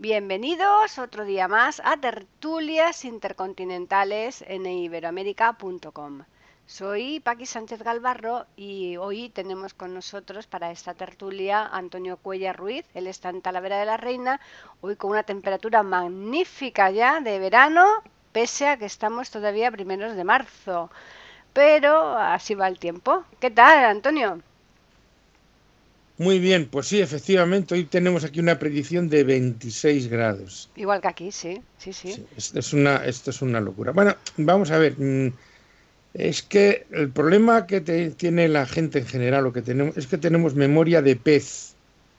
Bienvenidos otro día más a Tertulias Intercontinentales en iberoamérica.com. Soy Paqui Sánchez Galvarro y hoy tenemos con nosotros para esta tertulia Antonio Cuella Ruiz. Él está en Talavera de la Reina, hoy con una temperatura magnífica ya de verano, pese a que estamos todavía primeros de marzo. Pero así va el tiempo. ¿Qué tal, Antonio? Muy bien, pues sí, efectivamente, hoy tenemos aquí una predicción de 26 grados. Igual que aquí, sí, sí, sí. esto, es una, esto es una locura. Bueno, vamos a ver, mm, es que el problema que tiene la gente en general, lo que tenemos, es que tenemos memoria de pez.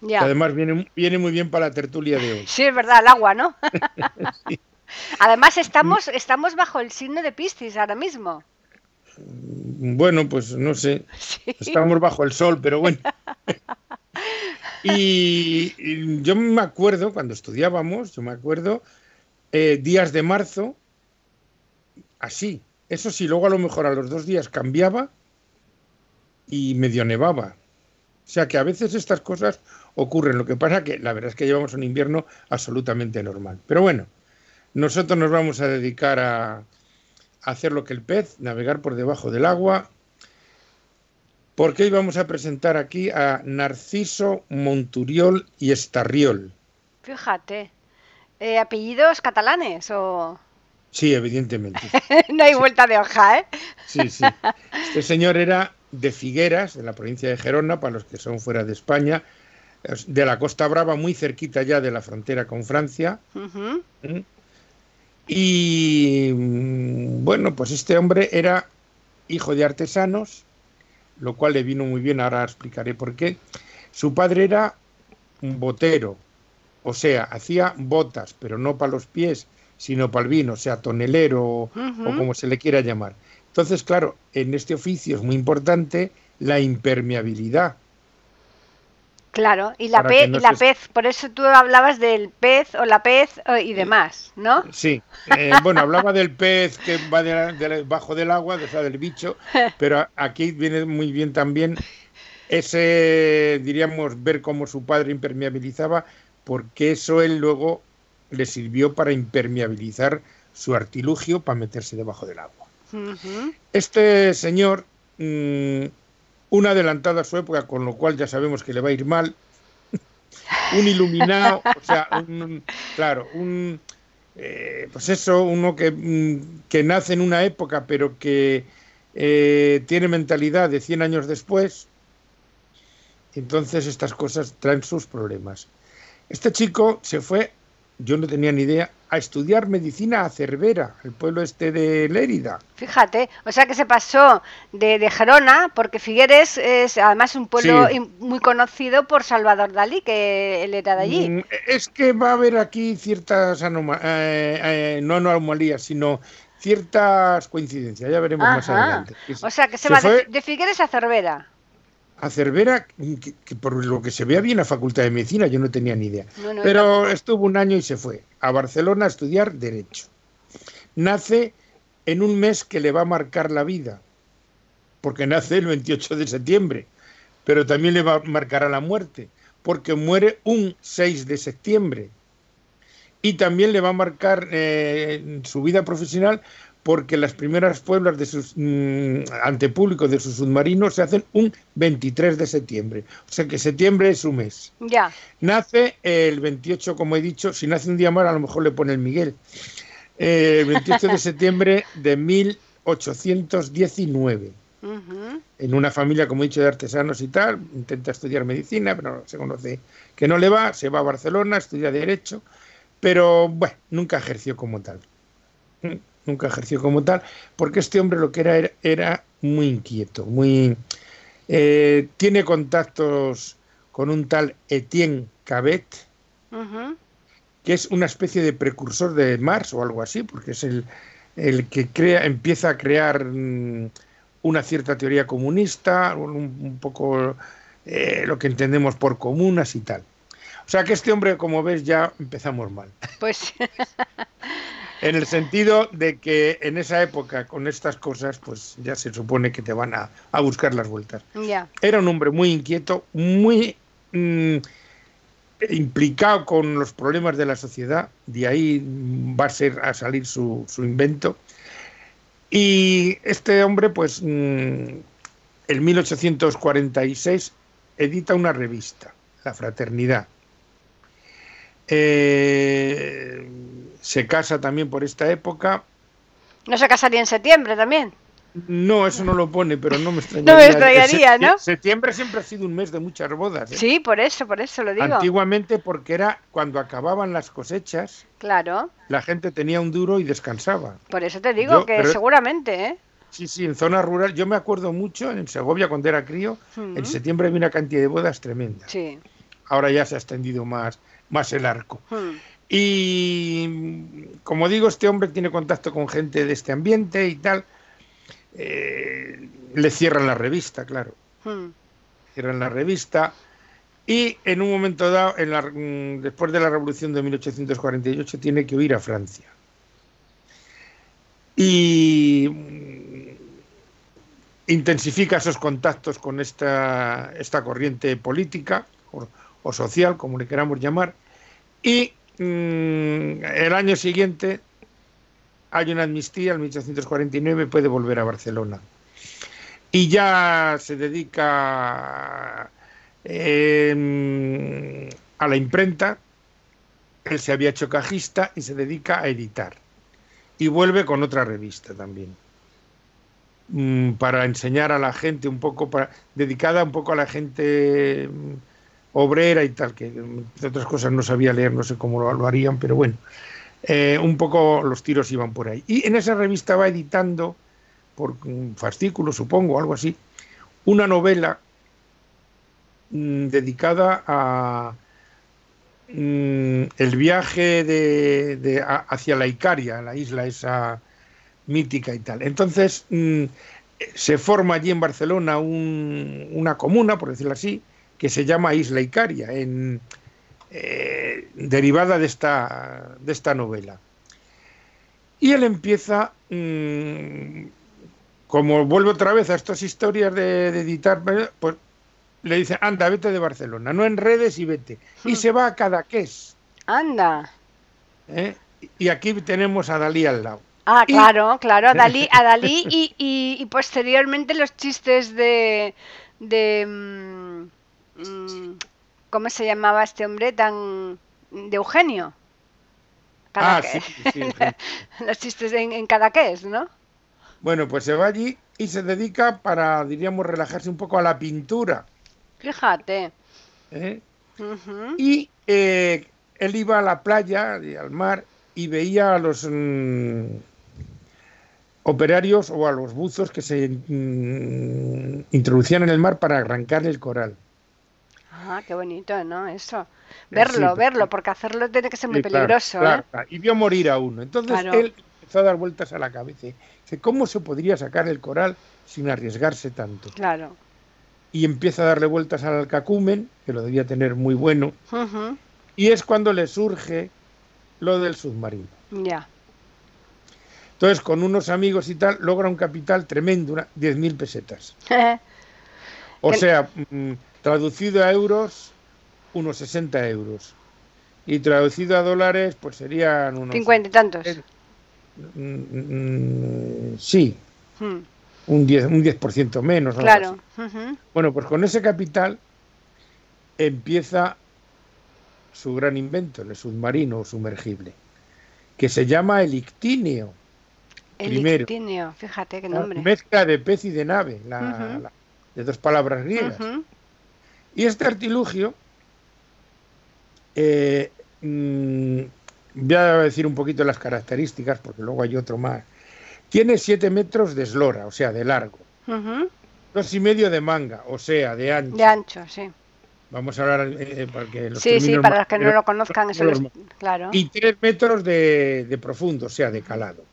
Que además viene, viene muy bien para la tertulia de hoy. Sí, es verdad, el agua, ¿no? Además estamos, estamos bajo el signo de Piscis ahora mismo. Bueno, pues no sé. Estamos bajo el sol, pero bueno. Y, yo me acuerdo, cuando estudiábamos, yo me acuerdo, eh, días de marzo, así. Eso sí, luego a lo mejor a los dos días cambiaba y medio nevaba. O sea que a veces estas cosas ocurren. Lo que pasa que la verdad es que llevamos un invierno absolutamente normal. Pero bueno, nosotros nos vamos a dedicar a, hacer lo que el pez, navegar por debajo del agua, porque hoy vamos a presentar aquí a Narciso Monturiol y Estarriol. Fíjate, eh, ¿apellidos catalanes o...? Sí, evidentemente. no hay vuelta de hoja, ¿eh? sí, sí. Este señor era de Figueras, de la provincia de Gerona, para los que son fuera de España, de la Costa Brava, muy cerquita ya de la frontera con Francia. Y mm, bueno, pues este hombre era hijo de artesanos, lo cual le vino muy bien, ahora explicaré por qué. Su padre era un botero, o sea, hacía botas, pero no para los pies, sino para el vino, o sea, tonelero o como se le quiera llamar. Entonces, claro, en este oficio es muy importante la impermeabilidad. Claro, y la, pez, y la pez, por eso tú hablabas del pez o la pez eh, y demás, ¿no? Sí, eh, bueno, hablaba del pez que va debajo del agua, o sea, del bicho, pero aquí viene muy bien también ese, diríamos, ver cómo su padre impermeabilizaba, porque eso él luego le sirvió para impermeabilizar su artilugio para meterse debajo del agua. Este señor mm, un adelantado a su época, con lo cual ya sabemos que le va a ir mal, un iluminado, o sea, un, claro, un, eh, pues eso, uno que, mm, que, nace en una época, pero que eh, tiene mentalidad de 100 años después, entonces estas cosas traen sus problemas. Este chico se fue yo no tenía ni idea, a estudiar medicina a Cervera, el pueblo este de Lérida. Fíjate, o sea que se pasó de, Gerona, porque Figueres es además un pueblo muy conocido por Salvador Dalí, que él era de allí. Mm, es que va a haber aquí ciertas anomalías, eh, eh, no anomalías, sino ciertas coincidencias, ya veremos más adelante. O sea que se, va de Figueres a Cervera a Cervera, que, por lo que se vea bien la Facultad de Medicina, yo no tenía ni idea. Pero estuvo un año y se fue a Barcelona a estudiar Derecho. Nace en un mes que le va a marcar la vida, porque nace el 28 de septiembre, pero también le va a marcar a la muerte, porque muere un 6 de septiembre. Y también le va a marcar eh, su vida profesional porque las primeras pueblas de sus, mm, ante público de sus submarinos se hacen un 23 de septiembre. O sea que septiembre es su mes. Ya. Nace el 28, como he dicho, si nace un día más a lo mejor le pone el Miguel. Eh, el 28 de septiembre de 1819. En una familia, como he dicho, de artesanos y tal, intenta estudiar medicina, pero se conoce que no le va, se va a Barcelona, estudia Derecho, pero bueno, nunca ejerció como tal nunca ejerció como tal, porque este hombre lo que era era, muy inquieto, muy eh, tiene contactos con un tal Etienne Cabet, que es una especie de precursor de Marx o algo así, porque es el, el que crea, empieza a crear mm, una cierta teoría comunista, un, poco eh, lo que entendemos por comunas y tal. O sea que este hombre, como ves, ya empezamos mal. Pues En el sentido de que en esa época, con estas cosas, pues ya se supone que te van a, buscar las vueltas. Era un hombre muy inquieto, muy... Mm, implicado con los problemas de la sociedad, de ahí va a, ser, a salir su, invento. Y este hombre, pues, mm, en 1846 edita una revista, La Fraternidad. Eh, se casa también por esta época. ¿No se casaría en septiembre también? No, eso no lo pone, pero no me extrañaría. No me extrañaría, ¿no? Septiembre siempre ha sido un mes de muchas bodas. ¿eh? Sí, por eso, por eso lo digo. Antiguamente porque era cuando acababan las cosechas. Claro. La gente tenía un duro y descansaba. Por eso te digo que seguramente, ¿eh? Sí, sí, en zona rural. Yo me acuerdo mucho en Segovia cuando era crío. En septiembre había una cantidad de bodas tremenda. Sí. Ahora ya se ha extendido más, más el arco. Y como digo, este hombre tiene contacto con gente de este ambiente y tal eh, le cierran la revista, claro. Hmm. Cierran la revista y en un momento dado, en la, mm, después de la revolución de 1848, tiene que huir a Francia. Y mm, intensifica esos contactos con esta, esta corriente política o, social, como le queramos llamar, y mm, el año siguiente hay una amnistía, en 1849 puede volver a Barcelona. Y ya se dedica em, a la imprenta, él se había hecho cajista y se dedica a editar. Y vuelve con otra revista también, mm, para enseñar a la gente un poco, para, dedicada un poco a la gente obrera y tal, que de otras cosas no sabía leer, no sé cómo lo harían, pero bueno. Eh, un poco los tiros iban por ahí. Y en esa revista va editando, por un fascículo supongo, algo así, una novela mm, dedicada a mm, el viaje de, hacia la Icaria, la isla esa mítica y tal. Entonces mm, se forma allí en Barcelona una comuna, por decirlo así, que se llama Isla Icaria, en, eh, derivada de esta, de esta novela. Y él empieza, mm, como vuelve otra vez a estas historias de, editar, pues le dice, anda, vete de Barcelona, no enredes y vete. Y hmm. se va a Cadaqués. Anda. ¿Eh? Y aquí tenemos a Dalí al lado. Ah, claro, claro, a Dalí, a Dalí y, posteriormente los chistes de, de mm, ¿Cómo se llamaba este hombre tan de Eugenio? ah, sí, sí, Los chistes en, en Cadaqués, ¿no? Bueno, pues se va allí y se dedica para, diríamos, relajarse un poco a la pintura. Fíjate. ¿Eh? Y eh, él iba a la playa, al mar, y veía a los mm, operarios o a los buzos que se mm, introducían en el mar para arrancar el coral. Ah, qué bonito, ¿no? Eso. Verlo, verlo, porque hacerlo tiene que ser muy peligroso. ¿eh? Y vio morir a uno. Entonces él empezó a dar vueltas a la cabeza. Dice, ¿cómo se podría sacar el coral sin arriesgarse tanto? Claro. Y empieza a darle vueltas al alcacumen, que lo debía tener muy bueno. Y es cuando le surge lo del submarino. Ya. Entonces, con unos amigos y tal, logra un capital tremendo, 10.000 pesetas. o sea, Traducido a euros, unos 60 euros. Y traducido a dólares, pues serían unos... 50 y tantos. Mm, mm, sí. Hmm. Un 10%, un 10 menos. Claro. Bueno, pues con ese capital empieza su gran invento, el submarino sumergible, que se llama el ictíneo. El ictíneo, fíjate qué nombre. Mezcla de pez y de nave, de dos palabras griegas. Y este artilugio, eh, mm, voy a decir un poquito las características, porque luego hay otro más. Tiene 7 metros de eslora, o sea, de largo. Dos y medio de manga, o sea, de ancho. De ancho, sí. Vamos a hablar eh, para que los Sí, sí, para los que no lo conozcan, eso es claro. Y 3 metros de, profundo, o sea, de calado.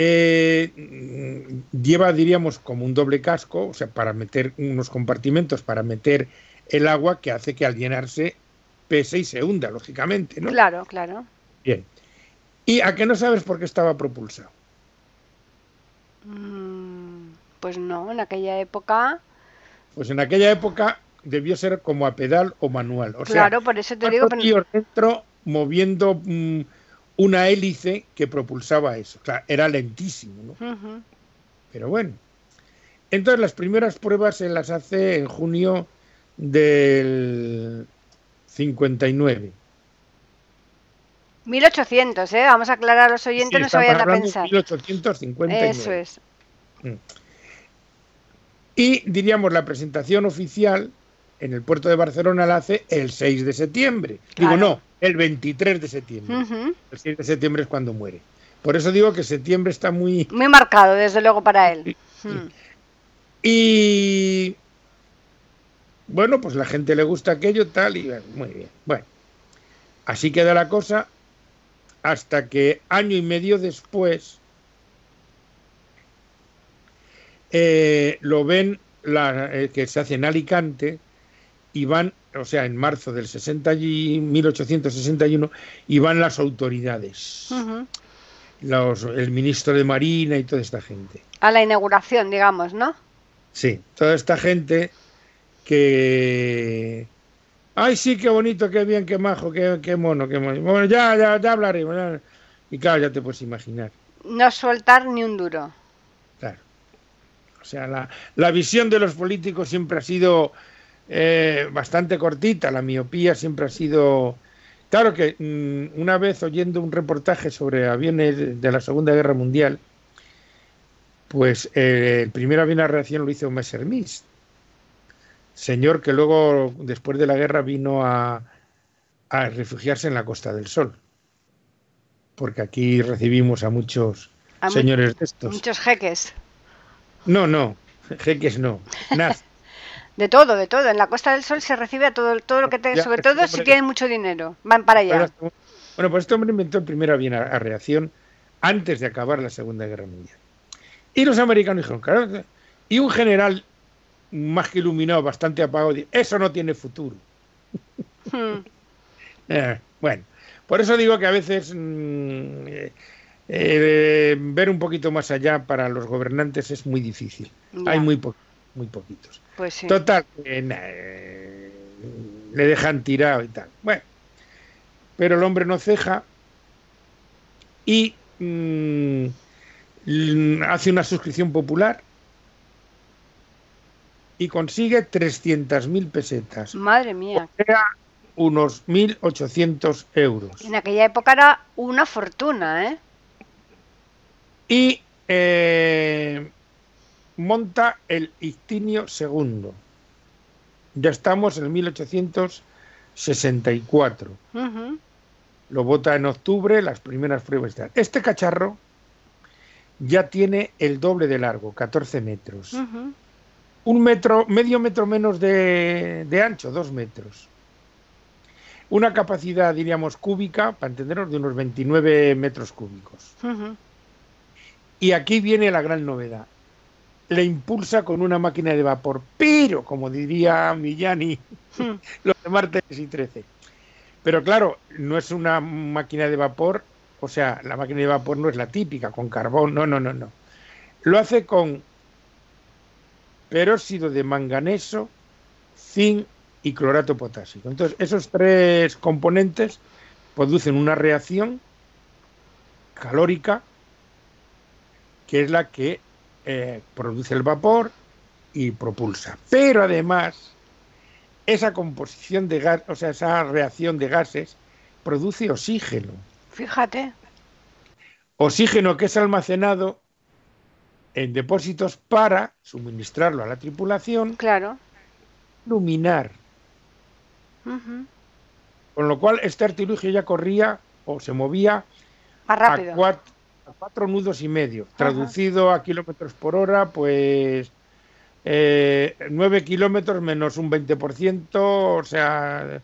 Eh, lleva, diríamos, como un doble casco, o sea, para meter unos compartimentos, para meter el agua que hace que al llenarse pese y se hunda, lógicamente, ¿no? Claro, claro. Bien. ¿Y a qué no sabes por qué estaba propulsado? Mm, pues no, en aquella época. Pues en aquella época debió ser como a pedal o manual. O claro, por eso te digo. Pero... dentro moviendo mm, una hélice que propulsaba eso. Claro, era lentísimo, ¿no? Pero bueno. Entonces las primeras pruebas se las hace en junio del 59. 1800, ¿eh? Vamos a aclarar a los oyentes, no se vayan a pensar. 1859. Eso es. Mm. Y diríamos, la presentación oficial en el puerto de Barcelona la hace el 6 de septiembre. Digo, no, el 23 de septiembre. El 6 de septiembre es cuando muere. Por eso digo que septiembre está muy... Muy marcado, desde luego, para él. Hmm. Y... Bueno, pues la gente le gusta aquello, tal, y muy bien. Bueno, así queda la cosa hasta que año y medio después eh, lo ven la, eh, que se hace en Alicante y van, o sea, en marzo del 60 y 1861, y van las autoridades, los, el ministro de Marina y toda esta gente. A la inauguración, digamos, ¿no? Sí, toda esta gente que... Ay, sí, qué bonito, qué bien, qué majo, qué, qué mono, qué mono. Bueno, ya, ya, ya hablaremos. Y claro, ya te puedes imaginar. No soltar ni un duro. Claro. O sea, la, la visión de los políticos siempre ha sido eh, bastante cortita, la miopía siempre ha sido... Claro que mm, una vez oyendo un reportaje sobre aviones de la Segunda Guerra Mundial, pues eh, el primer avión a reacción lo hizo Messerschmitt, señor que luego, después de la guerra, vino a, a refugiarse en la Costa del Sol, porque aquí recibimos a muchos señores de estos. Muchos jeques. No, no, jeques no. De todo, de todo. En la Costa del Sol se recibe a todo, todo lo que tenga, sobre todo si tienen mucho dinero. Van para allá. Bueno, pues este hombre inventó el primer avión a, reacción antes de acabar la Segunda Guerra Mundial. Y los americanos dijeron, claro, y un general más que iluminado, bastante apagado, dijo, eso no tiene futuro. Hmm. Eh, bueno, por eso digo que a veces mm, eh, eh, ver un poquito más allá para los gobernantes es muy difícil. Hay muy, muy poquitos. Pues Total, eh, le dejan tirado y tal. Bueno, pero el hombre no ceja y mm, hace una suscripción popular y consigue 300.000 pesetas. Madre mía. O sea, unos 1.800 euros. En aquella época era una fortuna, ¿eh? Y eh, monta el Ictinio II. Ya estamos en 1864. Lo vota en octubre, las primeras pruebas. Este cacharro ya tiene el doble de largo, 14 metros. Un metro, medio metro menos de, ancho, dos metros. Una capacidad, diríamos, cúbica, para entendernos, de unos 29 metros cúbicos. Y aquí viene la gran novedad le impulsa con una máquina de vapor. Pero, como diría Millani, hmm. lo de martes y 13. Pero claro, no es una máquina de vapor, o sea, la máquina de vapor no es la típica, con carbón, no, no, no, no. Lo hace con peróxido de manganeso, zinc y clorato potásico. Entonces, esos tres componentes producen una reacción calórica que es la que eh, produce el vapor y propulsa. Pero además, esa composición de gas, o sea, esa reacción de gases, produce oxígeno. Fíjate. Oxígeno que es almacenado en depósitos para suministrarlo a la tripulación. Claro. Iluminar. Con lo cual, este artilugio ya corría o se movía Más rápido. a cuatro, cuatro nudos y medio. Traducido a kilómetros por hora, pues eh, 9 kilómetros menos un 20%, o sea,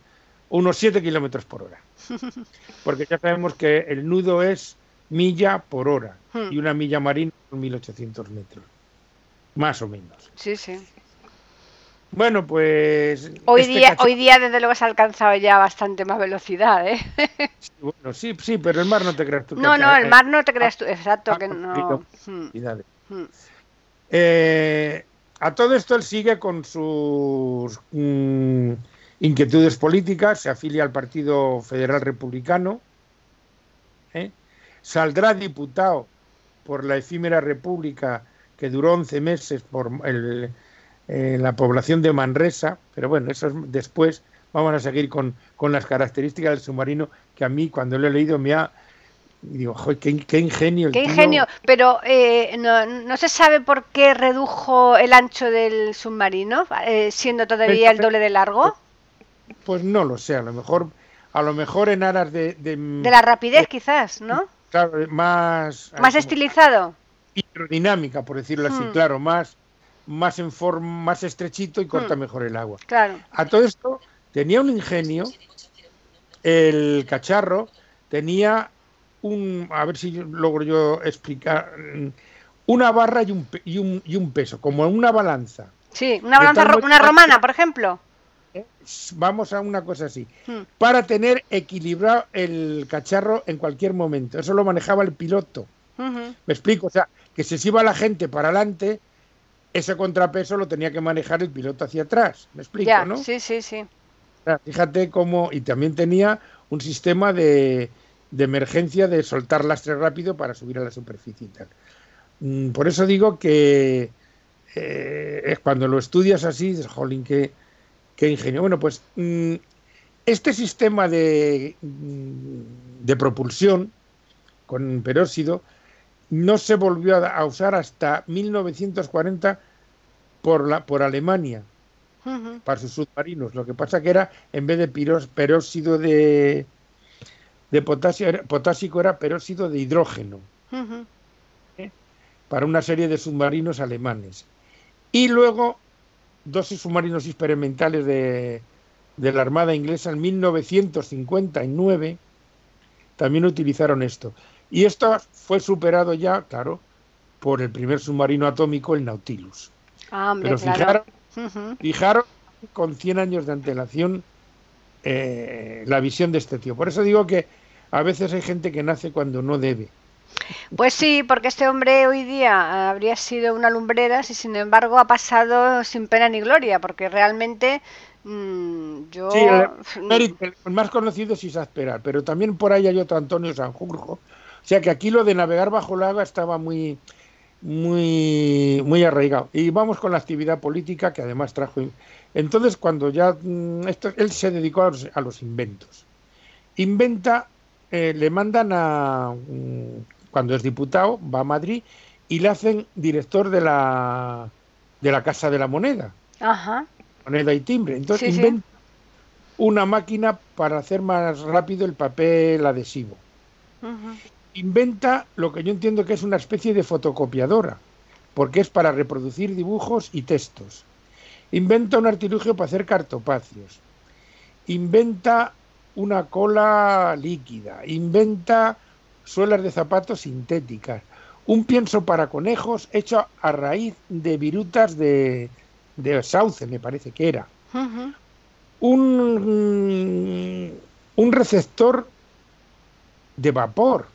unos 7 kilómetros por hora. Porque ya sabemos que el nudo es milla por hora hmm. y una milla marina son 1800 metros. Más o menos. Sí, sí. Bueno, pues. Hoy, este día, hoy día, desde luego, se ha alcanzado ya bastante más velocidad, ¿eh? Sí, bueno, sí, sí, pero el mar no te creas tú. No, no, el mar no te creas tú, exacto, que no. Hmm. Hmm. Eh, a todo esto él sigue con sus mm, inquietudes políticas, se afilia al Partido Federal Republicano, ¿eh? saldrá diputado por la efímera república que duró 11 meses por el, eh, la población de Manresa, pero bueno, eso es después. Vamos a seguir con, con las características del submarino que a mí cuando lo he leído me ha, digo, qué, qué, ingenio. qué ingenio, pero eh, no, no, se sabe por qué redujo el ancho del submarino, eh, siendo todavía el doble de largo. Pues no lo sé, a lo mejor, a lo mejor en aras de... De, la rapidez quizás, ¿no? Claro, más... Más estilizado. Hidrodinámica, por decirlo así, hmm. claro, más más en forma, más estrechito y corta hmm. mejor el agua. Claro. A todo esto tenía un ingenio, el cacharro tenía un, a ver si logro yo explicar, una barra y un, y un, y un peso, como una balanza. Sí, una balanza, una romana, por ejemplo. Vamos a una cosa así. Hmm. Para tener equilibrado el cacharro en cualquier momento. Eso lo manejaba el piloto. Me explico, o sea, que si se iba la gente para adelante, ese contrapeso lo tenía que manejar el piloto hacia atrás. ¿Me explico, no? Sí, sí, sí. Fíjate cómo. Y también tenía un sistema de, de emergencia de soltar lastre rápido para subir a la superficie y tal. Mm, por eso digo que eh, es cuando lo estudias así, dices, jolín, qué, qué ingenio. Bueno, pues mm, este sistema de, mm, de propulsión con peróxido no se volvió a, usar hasta 1940 por, la, por Alemania para sus submarinos. Lo que pasa que era, en vez de peróxido de, de potasio, era, potásico, era peróxido de hidrógeno. ¿Eh? Para una serie de submarinos alemanes. Y luego, dos submarinos experimentales de, de la Armada Inglesa en 1959 también utilizaron esto. Y esto fue superado ya, claro, por el primer submarino atómico, el Nautilus. Ah, Pero fijaron, con 100 años de antelación eh, la visión de este tío. Por eso digo que a veces hay gente que nace cuando no debe. Pues sí, porque este hombre hoy día habría sido una lumbrera si sin embargo ha pasado sin pena ni gloria, porque realmente Mm, yo... Sí, el, más conocido es Isaspera, pero también por ahí hay otro Antonio Sanjurjo. O sea que aquí lo de navegar bajo el agua estaba muy, muy, muy arraigado. Y vamos con la actividad política que además trajo. Entonces, cuando ya mm, esto, él se dedicó a los, inventos. Inventa, eh, le mandan a, mm, cuando es diputado, va a Madrid y le hacen director de la, de la Casa de la Moneda. Ajá moneda y timbre. Entonces inventa una máquina para hacer más rápido el papel adhesivo. Inventa lo que yo entiendo que es una especie de fotocopiadora, porque es para reproducir dibujos y textos. Inventa un artilugio para hacer cartopacios. Inventa una cola líquida. Inventa suelas de zapatos sintéticas. Un pienso para conejos hecho a raíz de virutas de, de Sauce, me parece que era. un, un receptor de vapor.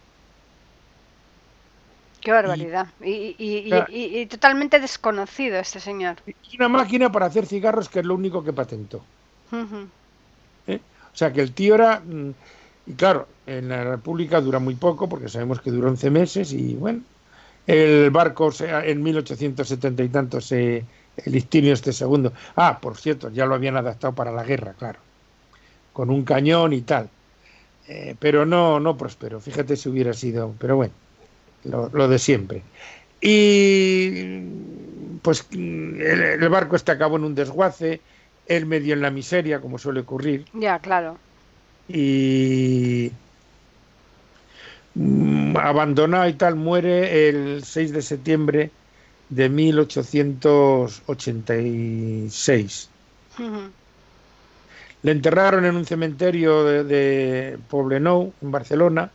Qué barbaridad. Y, y, totalmente desconocido este señor. Y una máquina para hacer cigarros que es lo único que patentó. ¿Eh? O sea que el tío era... Mm, y claro, en la República dura muy poco porque sabemos que duró 11 meses y bueno, el barco en 1870 y tanto se, el Istinio este segundo. Ah, por cierto, ya lo habían adaptado para la guerra, claro, con un cañón y tal. Eh, pero no, no prosperó. Fíjate si hubiera sido, pero bueno, lo, de siempre. Y pues el, barco este acabó en un desguace, él medio en la miseria, como suele ocurrir. Ya, claro. Y mm, abandonado y tal, muere el 6 de septiembre de 1886. Le enterraron en un cementerio de, de Poblenou, en Barcelona.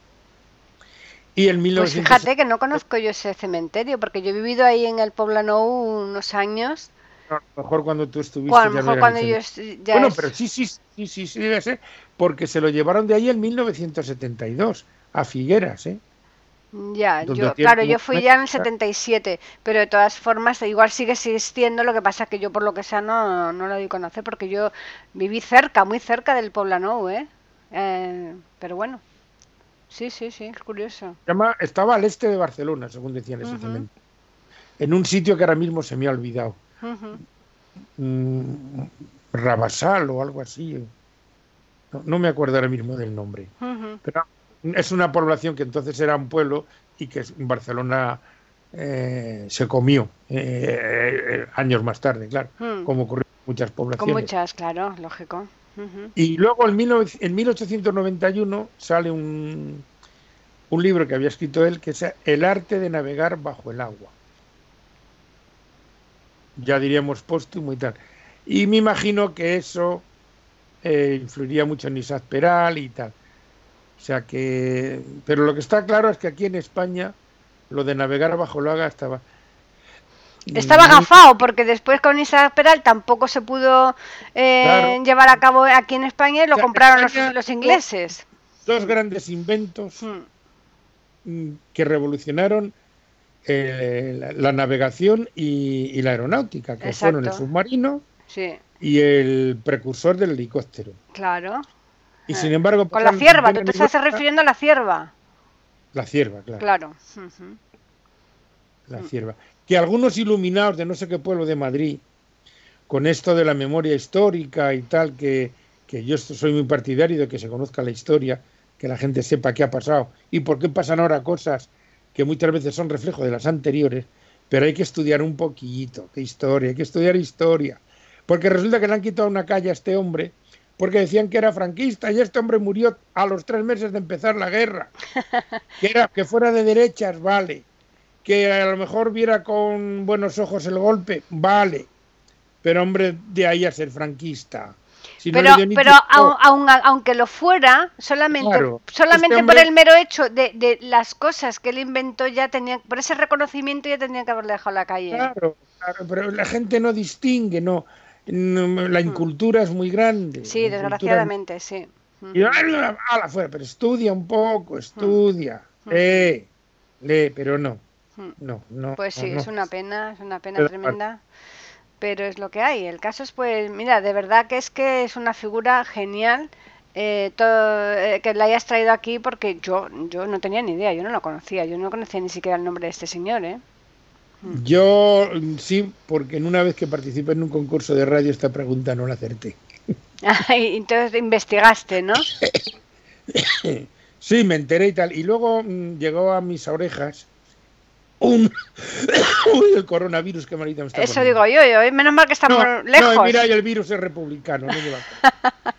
Y en Pues fíjate que no conozco yo ese cementerio, porque yo he vivido ahí en el Poblenou unos años. a lo mejor cuando tú estuviste. a lo mejor cuando yo ya Bueno, pero sí, sí, sí, sí, sí, debe ser, porque se lo llevaron de ahí en 1972, a Figueras, ¿eh? Ya, yo, claro, yo fui ya en el 77, pero de todas formas igual sigue existiendo, lo que pasa que yo por lo que sea no, no lo a conocer, porque yo viví cerca, muy cerca del Poblano, ¿eh? ¿eh? Pero bueno, sí, sí, sí, es curioso. Llama, estaba al este de Barcelona, según decían ese en un sitio que ahora mismo se me ha olvidado. Mm, Rabasal o algo así. No, me acuerdo ahora mismo del nombre. Pero es una población que entonces era un pueblo y que en Barcelona eh, se comió eh, eh, años más tarde, claro, hmm. como ocurrió en muchas poblaciones. Con muchas, claro, lógico. Y luego en, en 1891 sale un, un libro que había escrito él que es El arte de navegar bajo el agua. Ya diríamos póstumo y tal. Y me imagino que eso influiría mucho en Isaac Peral y tal. O sea que, pero lo que está claro es que aquí en España lo de navegar bajo el agua estaba estaba agafado porque después con Isaac Peral tampoco se pudo eh, llevar a cabo aquí en España y lo compraron los, ingleses. Dos grandes inventos hmm. mm, que revolucionaron eh, la, navegación y, la aeronáutica, que fueron el submarino y el precursor del helicóptero. Claro. Y sin embargo... Con la cierva, tú te estás refiriendo a la cierva. La cierva, claro. Claro. La cierva. Que algunos iluminados de no sé qué pueblo de Madrid, con esto de la memoria histórica y tal, que, que yo soy muy partidario de que se conozca la historia, que la gente sepa qué ha pasado y por qué pasan ahora cosas que muchas veces son reflejo de las anteriores, pero hay que estudiar un poquito de historia, hay que estudiar historia. Porque resulta que le han quitado una calle a este hombre porque decían que era franquista y este hombre murió a los tres meses de empezar la guerra. Que, era, que fuera de derechas, vale. Que a lo mejor viera con buenos ojos el golpe, vale. Pero hombre, de ahí a ser franquista. pero, pero aunque lo fuera, solamente, solamente este por el mero hecho de, de, las cosas que él inventó, ya tenía, por ese reconocimiento ya tenía que haberle dejado la calle. Claro, claro, pero la gente no distingue, no la hmm. incultura es muy grande. Sí, desgraciadamente, sí. Y a la fuera, pero estudia un poco, estudia, hmm. lee, lee, pero no. Hmm. No, no. Pues sí, es una pena, es una pena tremenda, pero es lo que hay. El caso es, pues, mira, de verdad que es que es una figura genial. Eh, todo, eh, que la hayas traído aquí porque yo yo no tenía ni idea, yo no lo conocía, yo no conocía ni siquiera el nombre de este señor, ¿eh? Yo sí, porque en una vez que participé en un concurso de radio esta pregunta no la acerté. entonces investigaste, ¿no? sí, me enteré y tal. Y luego mm, llegó a mis orejas un Uy, el coronavirus que marita me está Eso digo yo, yo, menos mal que estamos lejos. No, mira, el virus es republicano, no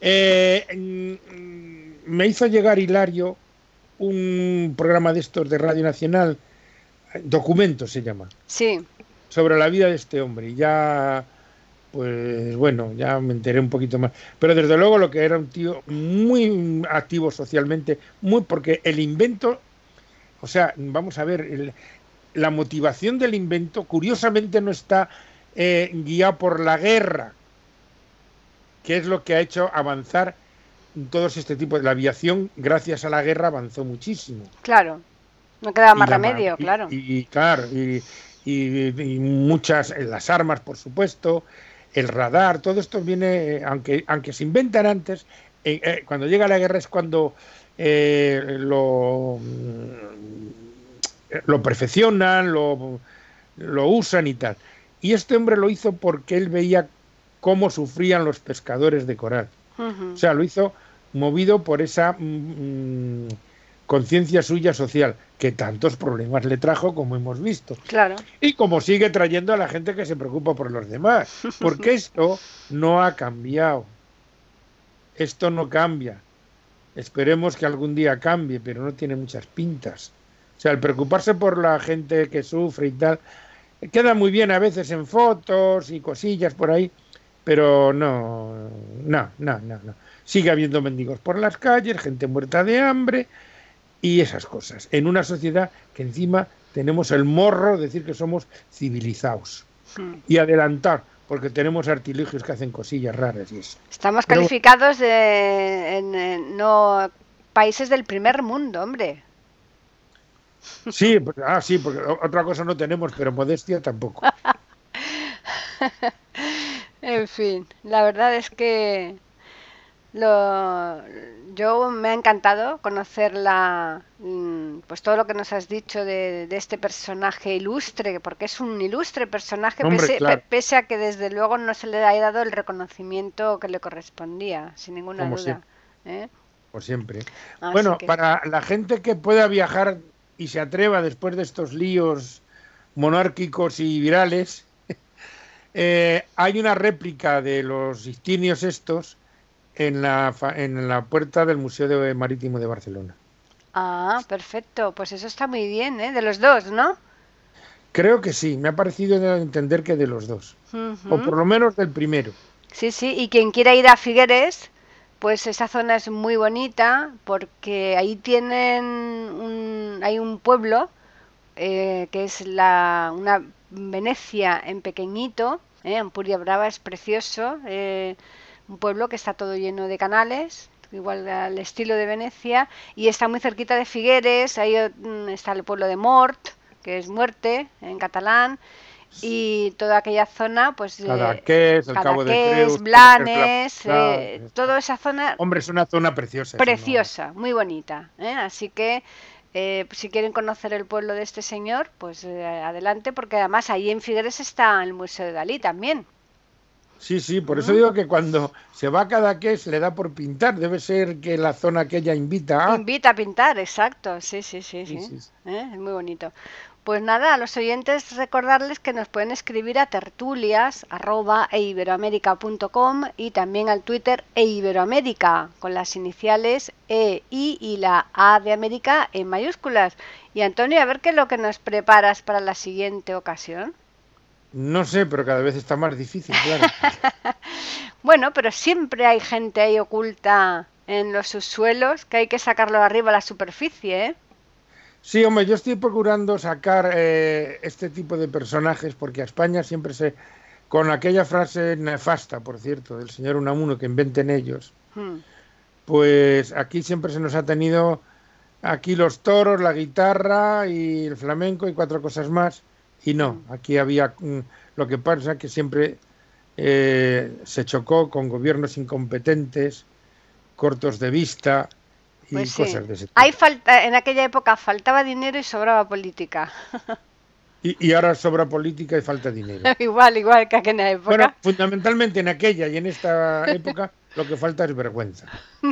eh, mm, me hizo llegar Hilario un programa de estos de Radio Nacional Documento se llama. Sí. Sobre la vida de este hombre. Y ya, pues bueno, ya me enteré un poquito más. Pero desde luego lo que era un tío muy activo socialmente, muy porque el invento, o sea, vamos a ver, la motivación del invento curiosamente no está eh, guiado por la guerra, que es lo que ha hecho avanzar todos este tipo de la aviación gracias a la guerra avanzó muchísimo. Claro. No quedaba más remedio, claro. Y, claro, y, muchas, eh, las armas, por supuesto, el radar, todo esto viene, aunque, aunque se inventan antes, eh, eh, cuando llega la guerra es cuando lo, mm, lo perfeccionan, lo, lo usan y tal. Y este hombre lo hizo porque él veía cómo sufrían los pescadores de coral. O sea, lo hizo movido por esa mm, mm, conciencia suya social, que tantos problemas le trajo como hemos visto. Claro. Y como sigue trayendo a la gente que se preocupa por los demás, porque esto no ha cambiado. Esto no cambia. Esperemos que algún día cambie, pero no tiene muchas pintas. O sea, el preocuparse por la gente que sufre y tal, queda muy bien a veces en fotos y cosillas por ahí, pero no, no, no, no, no. Sigue habiendo mendigos por las calles, gente muerta de hambre, y esas cosas, en una sociedad que encima tenemos el morro de decir que somos civilizados hmm. y adelantar, porque tenemos artilugios que hacen cosillas raras y eso. Estamos calificados de en, no países del primer mundo, hombre. Sí, ah, sí, porque otra cosa no tenemos, pero modestia tampoco. en fin, la verdad es que lo, yo me ha encantado conocer la, mm, pues todo lo que nos has dicho de, este personaje ilustre, porque es un ilustre personaje, pese, a que desde luego no se le haya dado el reconocimiento que le correspondía, sin ninguna duda. ¿eh? Por siempre. bueno, para la gente que pueda viajar y se atreva después de estos líos monárquicos y virales, eh, hay una réplica de los istinios estos en la, en la puerta del Museo de Marítimo de Barcelona. Ah, perfecto. Pues eso está muy bien, ¿eh? De los dos, ¿no? Creo que sí. Me ha parecido entender que de los dos. O por lo menos del primero. Sí, sí. Y quien quiera ir a Figueres, pues esa zona es muy bonita porque ahí tienen un, hay un pueblo eh, que es la, una Venecia en pequeñito. ¿eh? Ampuria Brava es precioso. Eh, un pueblo que está todo lleno de canales, igual al estilo de Venecia, y está muy cerquita de Figueres, ahí mm, está el pueblo de Mort, que es muerte en catalán, y toda aquella zona, pues Cadaqués, el Cabo de Creus, Blanes, eh, toda esa zona. Hombre, es una zona preciosa. Preciosa, muy bonita. ¿eh? Así que eh, si quieren conocer el pueblo de este señor, pues adelante, porque además ahí en Figueres está el Museo de Dalí también. Sí, sí, por eso digo que cuando se va cada que le da por pintar, debe ser que la zona que ella invita a... Invita a pintar, exacto, sí, sí, sí, sí. ¿Eh? Es muy bonito. Pues nada, a los oyentes recordarles que nos pueden escribir a tertulias e y también al Twitter eiberoamérica con las iniciales E, I y la A de América en mayúsculas. Y Antonio, a ver qué es lo que nos preparas para la siguiente ocasión. No sé, pero cada vez está más difícil, claro. bueno, pero siempre hay gente ahí oculta en los subsuelos que hay que sacarlo arriba a la superficie, ¿eh? Sí, hombre, yo estoy procurando sacar eh, este tipo de personajes porque a España siempre se... Con aquella frase nefasta, por cierto, del señor Unamuno que inventen ellos, hmm. pues aquí siempre se nos ha tenido aquí los toros, la guitarra y el flamenco y cuatro cosas más y no, aquí había mm, lo que pasa que siempre eh, se chocó con gobiernos incompetentes, cortos de vista y pues cosas de ese tipo. Hay falta, en aquella época faltaba dinero y sobraba política. Y, ahora sobra política y falta dinero. igual, igual que aquella época. Bueno, fundamentalmente en aquella y en esta época lo que falta es vergüenza.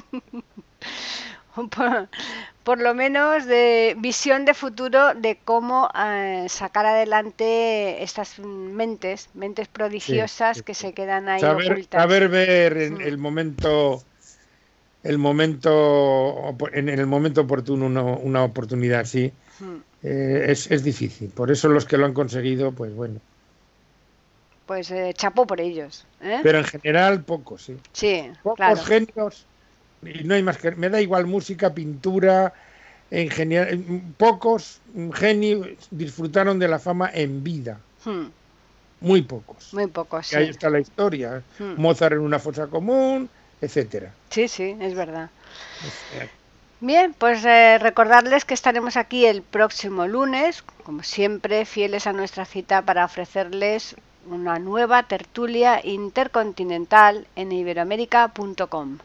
por lo menos de visión de futuro de cómo eh, sacar adelante estas mentes, mentes prodigiosas que se quedan ahí saber, ocultas. Saber ver en mm. el momento el momento en el momento oportuno una, oportunidad así mm. eh, es, difícil. Por eso los que lo han conseguido, pues bueno. Pues eh, chapo por ellos. ¿eh? Pero en general pocos, sí. Sí, pocos genios y no hay más que me da igual música, pintura, en pocos genios disfrutaron de la fama en vida. Hmm. Muy pocos. Muy pocos. ahí está la historia. Hmm. Mozart en una fosa común, etcétera. Sí, sí, es verdad. Bien, pues eh, recordarles que estaremos aquí el próximo lunes, como siempre, fieles a nuestra cita para ofrecerles una nueva tertulia intercontinental en iberoamérica.com.